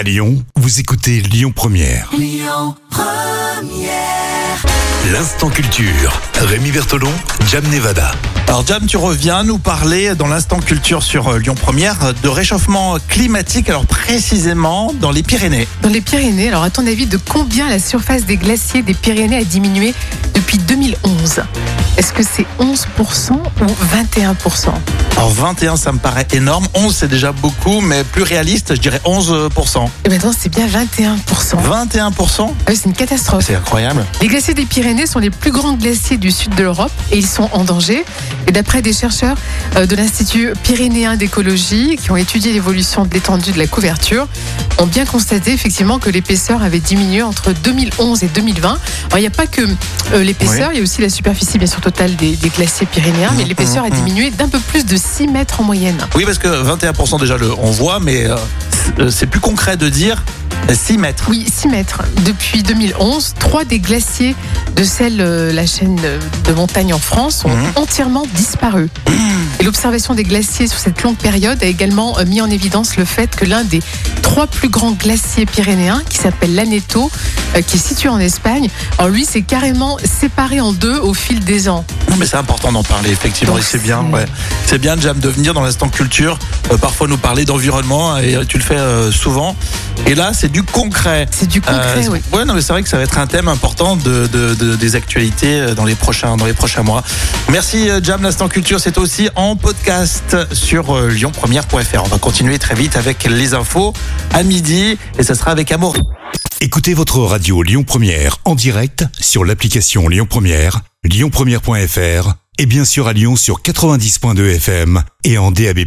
À Lyon, vous écoutez Lyon Première. L'instant culture. Rémi Bertolon, Jam Nevada. Alors Jam, tu reviens nous parler dans l'instant culture sur euh, Lyon Première de réchauffement climatique, alors précisément dans les Pyrénées. Dans les Pyrénées, alors à ton avis, de combien la surface des glaciers des Pyrénées a diminué depuis 2011 Est-ce que c'est 11% ou 21% Alors 21, ça me paraît énorme. 11, c'est déjà beaucoup, mais plus réaliste, je dirais 11%. Et maintenant, c'est bien 21%. 21%, Ah c'est une catastrophe. c'est incroyable. Les glaciers des Pyrénées sont les plus grands glaciers du sud de l'Europe et ils sont en danger. Et d'après des chercheurs euh, de l'Institut pyrénéen d'écologie qui ont étudié l'évolution de l'étendue de la couverture, ont bien constaté effectivement que l'épaisseur avait diminué entre 2011 et 2020. Alors il n'y a pas que euh, l'épaisseur, il y a aussi la superficie bien sûr totale des, des glaciers pyrénéens, mais l'épaisseur a diminué d'un peu plus de 6 mètres en moyenne. Oui, parce que 21% déjà, le, on voit, mais euh, c'est plus concret de dire 6 mètres. Oui, 6 mètres. Depuis 2011, trois des glaciers de celle, euh, la chaîne de montagne en France, ont Mhm. entièrement disparu. Et l'observation des glaciers sur cette longue période a également euh, mis en évidence le fait que l'un des trois plus grands glaciers pyrénéens, qui s'appelle l'Aneto, euh, qui est situé en Espagne, alors lui, c'est carrément séparé en deux au fil des ans. Non, mais c'est important d'en parler, effectivement, Donc, et c'est bien. Ouais. C'est bien, Jam, de venir dans l'instant culture, euh, parfois nous parler d'environnement, et euh, tu le fais euh, souvent. Et là, c'est du concret. C'est du concret, Euh, oui. ouais, non, mais c'est vrai que ça va être un thème important de, de- de- des actualités euh, dans les prochains dans les prochains mois. Merci euh, Jam, l'instant culture, c'est aussi en podcast sur euh, lyonpremière.fr. On va continuer très vite avec les infos à midi, et ça sera avec Amour. Écoutez votre radio Lyon Première en direct sur l'application Lyon Première, lyonpremière.fr et bien sûr à Lyon sur 90.2 FM et en DAB+.